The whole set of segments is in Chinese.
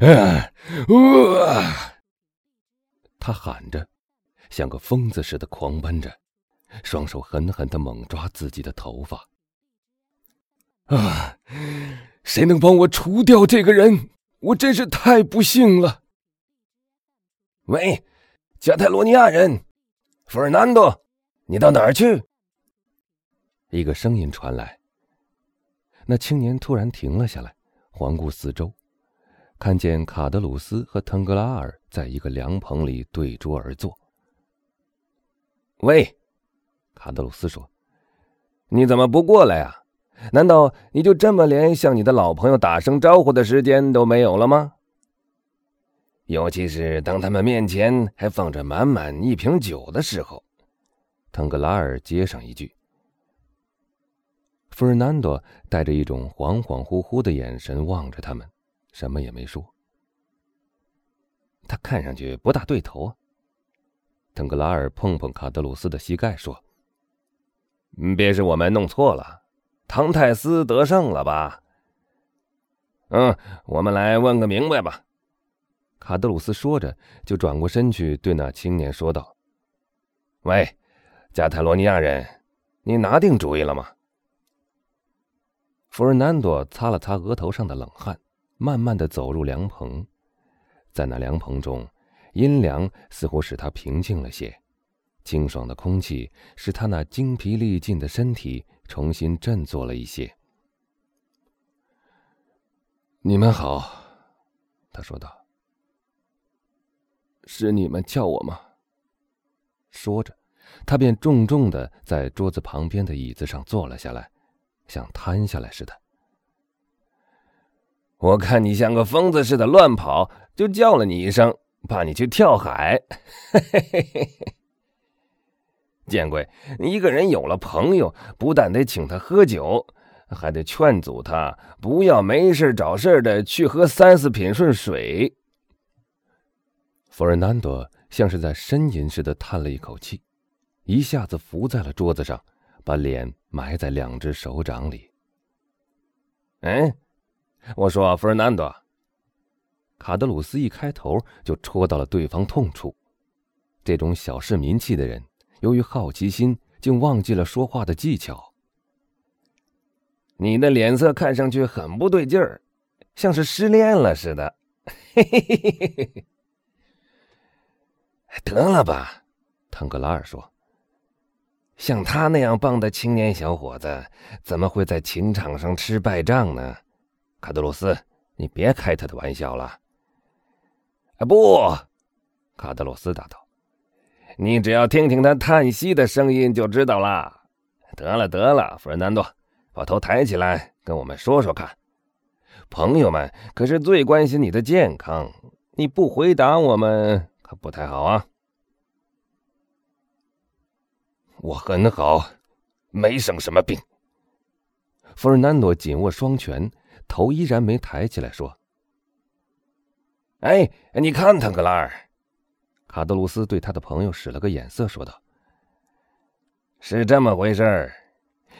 啊！啊！他喊着，像个疯子似的狂奔着，双手狠狠的猛抓自己的头发。啊！谁能帮我除掉这个人？我真是太不幸了。喂，加泰罗尼亚人，弗尔南多，你到哪儿去？一个声音传来。那青年突然停了下来，环顾四周，看见卡德鲁斯和腾格拉尔在一个凉棚里对桌而坐。喂，卡德鲁斯说：“你怎么不过来啊？难道你就这么连向你的老朋友打声招呼的时间都没有了吗？尤其是当他们面前还放着满满一瓶酒的时候。”腾格拉尔接上一句。弗尔南多带着一种恍恍惚惚的眼神望着他们，什么也没说。他看上去不大对头啊。腾格拉尔碰碰卡德鲁斯的膝盖，说：“别是我们弄错了，唐泰斯得胜了吧？”“嗯，我们来问个明白吧。”卡德鲁斯说着，就转过身去对那青年说道：“喂，加泰罗尼亚人，你拿定主意了吗？”弗尔南多擦了擦额头上的冷汗，慢慢的走入凉棚，在那凉棚中，阴凉似乎使他平静了些，清爽的空气使他那精疲力尽的身体重新振作了一些。你们好，他说道。是你们叫我吗？说着，他便重重的在桌子旁边的椅子上坐了下来。像瘫下来似的。我看你像个疯子似的乱跑，就叫了你一声，怕你去跳海。见鬼！一个人有了朋友，不但得请他喝酒，还得劝阻他不要没事找事的去喝三四品顺水。弗尔南多像是在呻吟似的叹了一口气，一下子伏在了桌子上。把脸埋在两只手掌里。哎，我说，弗尔南多。卡德鲁斯一开头就戳到了对方痛处。这种小市民气的人，由于好奇心，竟忘记了说话的技巧。你的脸色看上去很不对劲儿，像是失恋了似的。嘿嘿嘿嘿。得了吧，腾格拉尔说。像他那样棒的青年小伙子，怎么会在情场上吃败仗呢？卡德鲁斯，你别开他的玩笑了。啊，不，卡德鲁斯答道：“你只要听听他叹息的声音就知道了。”得了，得了，弗尔南多，把头抬起来，跟我们说说看。朋友们可是最关心你的健康，你不回答我们可不太好啊。我很好，没生什么病。弗尔南多紧握双拳，头依然没抬起来，说：“哎，你看，他格拉尔。”卡德鲁斯对他的朋友使了个眼色，说道：“是这么回事儿。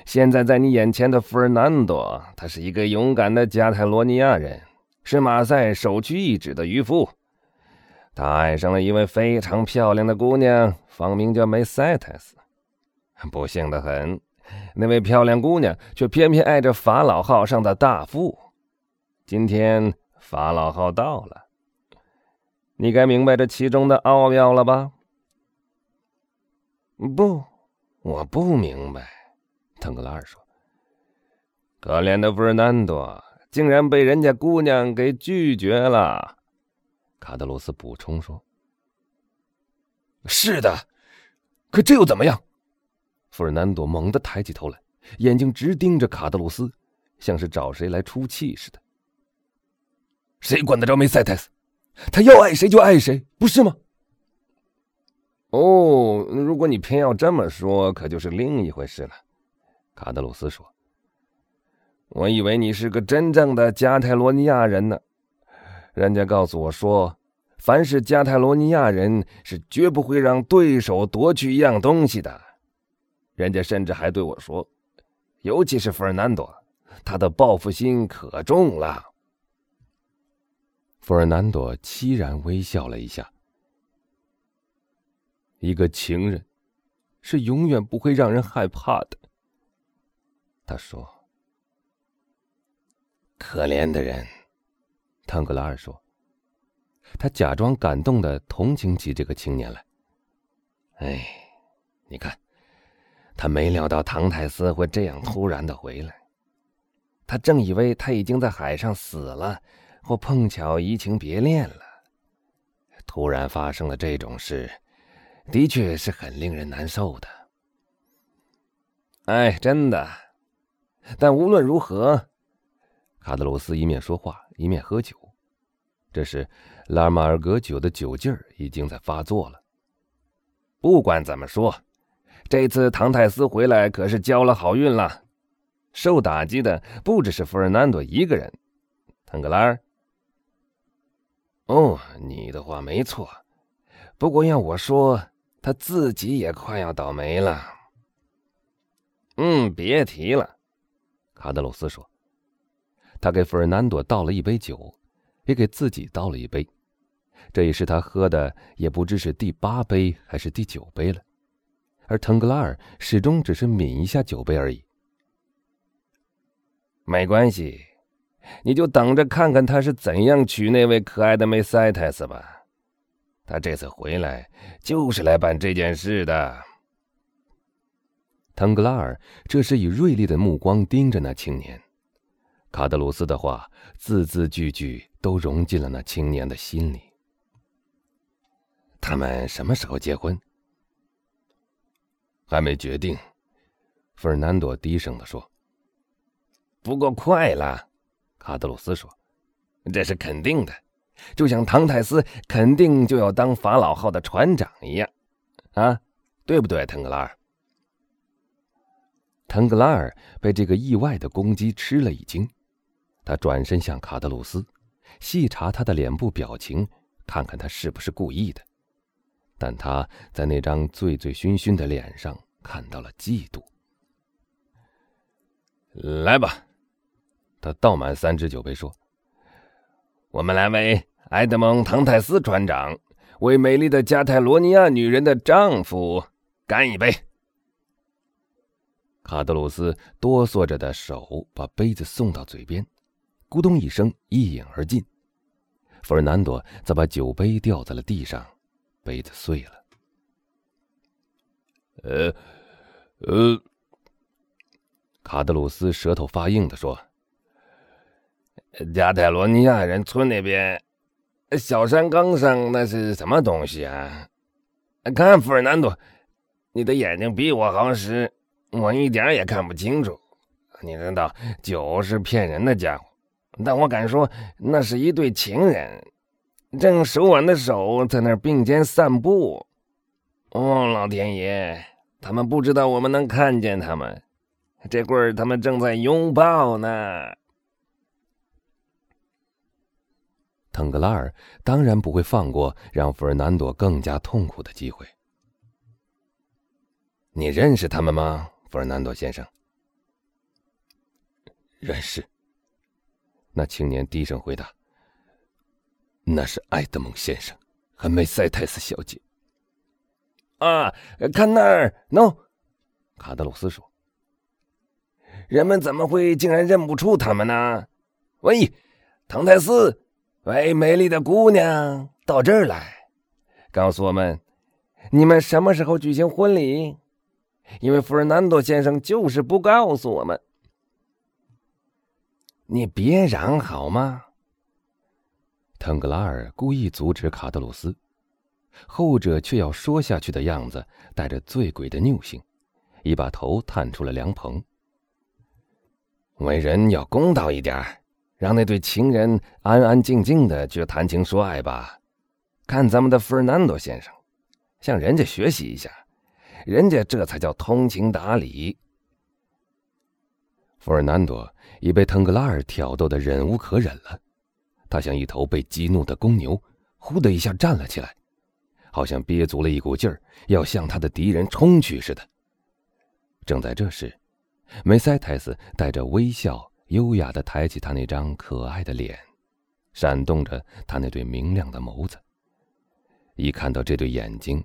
现在在你眼前的弗尔南多，他是一个勇敢的加泰罗尼亚人，是马赛首屈一指的渔夫。他爱上了一位非常漂亮的姑娘，芳名叫梅赛特斯。”不幸的很，那位漂亮姑娘却偏偏爱着法老号上的大副。今天法老号到了，你该明白这其中的奥妙了吧？不，我不明白。腾格拉尔说：“可怜的弗尔南多，竟然被人家姑娘给拒绝了。”卡德罗斯补充说：“是的，可这又怎么样？”弗尔南多猛地抬起头来，眼睛直盯着卡德鲁斯，像是找谁来出气似的。谁管得着梅赛特斯？他要爱谁就爱谁，不是吗？哦，如果你偏要这么说，可就是另一回事了。卡德鲁斯说：“我以为你是个真正的加泰罗尼亚人呢。人家告诉我说，凡是加泰罗尼亚人是绝不会让对手夺去一样东西的。”人家甚至还对我说：“尤其是弗尔南多，他的报复心可重了。”弗尔南多凄然微笑了一下。一个情人，是永远不会让人害怕的。他说：“可怜的人。”腾格拉尔说。他假装感动的同情起这个青年来。哎，你看，他没料到唐泰斯会这样突然的回来。他正以为他已经在海上死了，或碰巧移情别恋了。突然发生了这种事。的确是很令人难受的，哎，真的。但无论如何，卡德鲁斯一面说话一面喝酒。这时，拉马尔格酒的酒劲儿已经在发作了。不管怎么说，这次唐泰斯回来可是交了好运了。受打击的不只是弗尔南多一个人，腾格拉尔。哦，你的话没错。不过要我说。他自己也快要倒霉了。嗯，别提了，卡德鲁斯说。他给弗尔南多倒了一杯酒，也给自己倒了一杯。这也是他喝的，也不知是第八杯还是第九杯了。而腾格拉尔始终只是抿一下酒杯而已。没关系，你就等着看看他是怎样娶那位可爱的梅塞泰斯吧。他这次回来就是来办这件事的。腾格拉尔这时以锐利的目光盯着那青年，卡德鲁斯的话字字句句都融进了那青年的心里。他们什么时候结婚？还没决定，费尔南多低声的说。不过快了，卡德鲁斯说，这是肯定的。就像唐泰斯肯定就要当法老号的船长一样，啊，对不对，腾格拉尔？腾格拉尔被这个意外的攻击吃了一惊，他转身向卡德鲁斯，细查他的脸部表情，看看他是不是故意的。但他在那张醉醉醺醺的脸上看到了嫉妒。来吧，他倒满三只酒杯说。我们来为埃德蒙·唐泰斯船长，为美丽的加泰罗尼亚女人的丈夫干一杯。卡德鲁斯哆嗦着的手把杯子送到嘴边，咕咚一声，一饮而尽。弗尔南多则把酒杯掉在了地上，杯子碎了。呃，呃，卡德鲁斯舌头发硬的说。加泰罗尼亚人村那边，小山岗上那是什么东西啊？看，弗尔南多，你的眼睛比我好使，我一点也看不清楚。你知道酒是骗人的家伙，但我敢说，那是一对情人，正手挽着手在那儿并肩散步。哦，老天爷，他们不知道我们能看见他们，这会儿他们正在拥抱呢。腾格拉尔当然不会放过让弗尔南多更加痛苦的机会。你认识他们吗，弗尔南多先生？认识。那青年低声回答：“那是埃德蒙先生和梅塞泰斯小姐。”啊，看那儿，no，卡德鲁斯说：“人们怎么会竟然认不出他们呢？”喂，唐泰斯。喂，美丽的姑娘，到这儿来，告诉我们，你们什么时候举行婚礼？因为弗尔南多先生就是不告诉我们。你别嚷好吗？腾格拉尔故意阻止卡德鲁斯，后者却要说下去的样子，带着醉鬼的拗性，一把头探出了凉棚。为人要公道一点。让那对情人安安静静的去谈情说爱吧，看咱们的费尔南多先生，向人家学习一下，人家这才叫通情达理。费尔南多已被腾格拉尔挑逗的忍无可忍了，他像一头被激怒的公牛，呼的一下站了起来，好像憋足了一股劲儿要向他的敌人冲去似的。正在这时，梅塞泰斯带着微笑。优雅的抬起他那张可爱的脸，闪动着他那对明亮的眸子。一看到这对眼睛，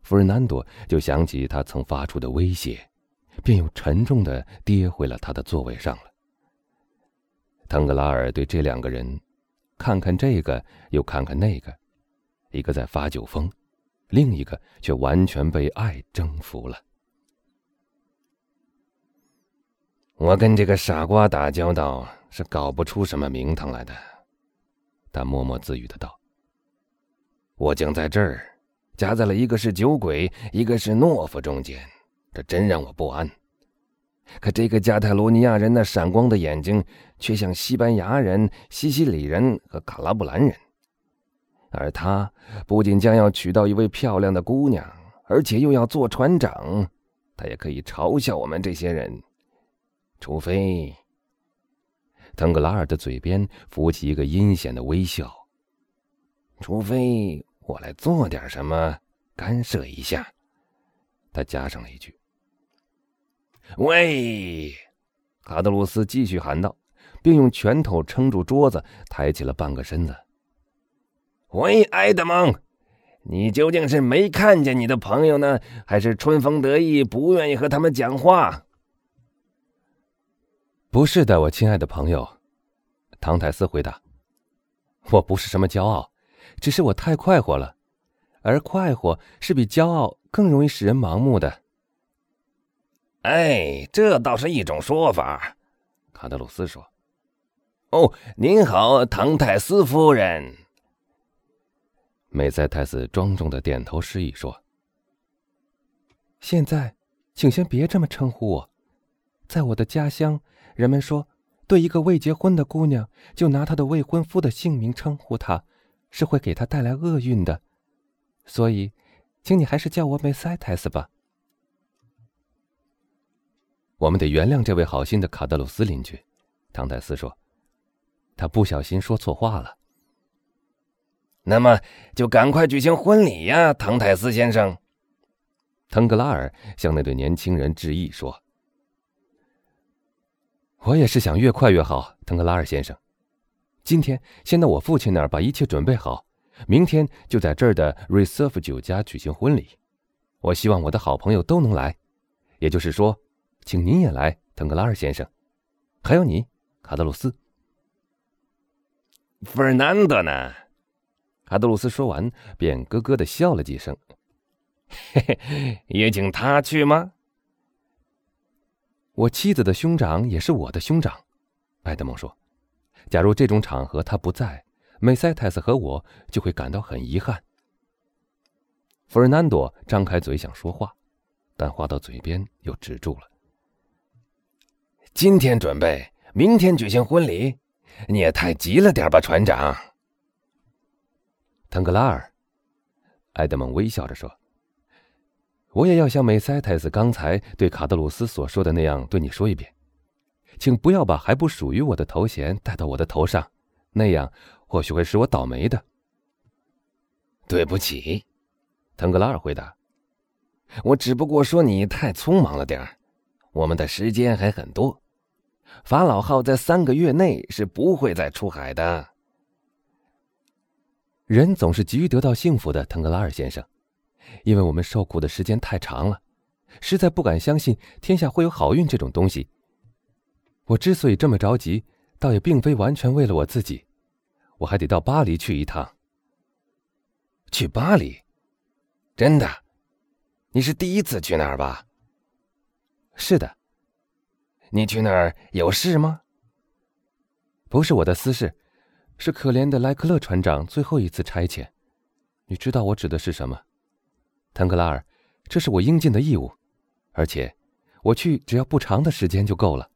弗尔南多就想起他曾发出的威胁，便又沉重的跌回了他的座位上了。腾格拉尔对这两个人，看看这个又看看那个，一个在发酒疯，另一个却完全被爱征服了。我跟这个傻瓜打交道是搞不出什么名堂来的，他默默自语的道。我竟在这儿，夹在了一个是酒鬼，一个是懦夫中间，这真让我不安。可这个加泰罗尼亚人那闪光的眼睛，却像西班牙人、西西里人和卡拉布兰人。而他不仅将要娶到一位漂亮的姑娘，而且又要做船长，他也可以嘲笑我们这些人。除非，腾格拉尔的嘴边浮起一个阴险的微笑。除非。我来做点什么，干涉一下。他加上了一句：“喂！”卡德鲁斯继续喊道，并用拳头撑住桌子，抬起了半个身子。“喂，埃德蒙，你究竟是没看见你的朋友呢，还是春风得意，不愿意和他们讲话？”“不是的，我亲爱的朋友。”唐泰斯回答，“我不是什么骄傲。”只是我太快活了，而快活是比骄傲更容易使人盲目的。哎，这倒是一种说法，卡德鲁斯说。哦，您好，唐泰斯夫人。美塞泰斯庄重的点头示意说：“现在，请先别这么称呼我。在我的家乡，人们说，对一个未结婚的姑娘，就拿她的未婚夫的姓名称呼她。”是会给她带来厄运的，所以，请你还是叫我梅塞泰斯吧。我们得原谅这位好心的卡德鲁斯邻居，唐泰斯说，他不小心说错话了。那么就赶快举行婚礼呀，唐泰斯先生。腾格拉尔向那对年轻人致意说：“我也是想越快越好，腾格拉尔先生。”今天先到我父亲那儿把一切准备好，明天就在这儿的 Reserve 酒家举行婚礼。我希望我的好朋友都能来，也就是说，请您也来，腾格拉尔先生，还有你，卡德鲁斯。弗尔南德呢？卡德鲁斯说完，便咯咯的笑了几声。嘿嘿，也请他去吗？我妻子的兄长也是我的兄长，埃德蒙说。假如这种场合他不在，梅塞泰斯和我就会感到很遗憾。弗尔南多张开嘴想说话，但话到嘴边又止住了。今天准备，明天举行婚礼，你也太急了点吧，船长。腾格拉尔，埃德蒙微笑着说：“我也要像梅塞泰斯刚才对卡德鲁斯所说的那样对你说一遍。”请不要把还不属于我的头衔戴到我的头上，那样或许会使我倒霉的。对不起，腾格拉尔回答：“我只不过说你太匆忙了点儿，我们的时间还很多。法老号在三个月内是不会再出海的。人总是急于得到幸福的，腾格拉尔先生，因为我们受苦的时间太长了，实在不敢相信天下会有好运这种东西。”我之所以这么着急，倒也并非完全为了我自己，我还得到巴黎去一趟。去巴黎？真的？你是第一次去那儿吧？是的。你去那儿有事吗？不是我的私事，是可怜的莱克勒船长最后一次差遣。你知道我指的是什么，腾格拉尔？这是我应尽的义务，而且我去只要不长的时间就够了。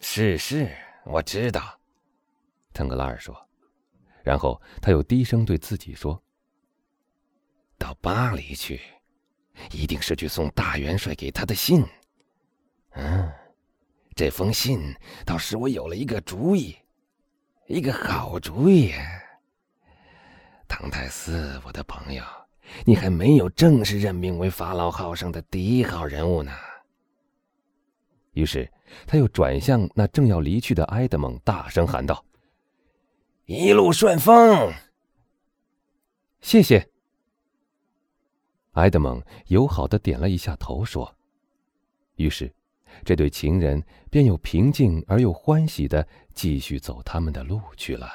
是是，我知道，腾格拉尔说，然后他又低声对自己说：“到巴黎去，一定是去送大元帅给他的信。嗯，这封信倒使我有了一个主意，一个好主意。唐泰斯，我的朋友，你还没有正式任命为法老号上的第一号人物呢。”于是，他又转向那正要离去的埃德蒙，大声喊道：“一路顺风。谢谢。埃德蒙友好的点了一下头，说：“于是，这对情人便又平静而又欢喜的继续走他们的路去了。”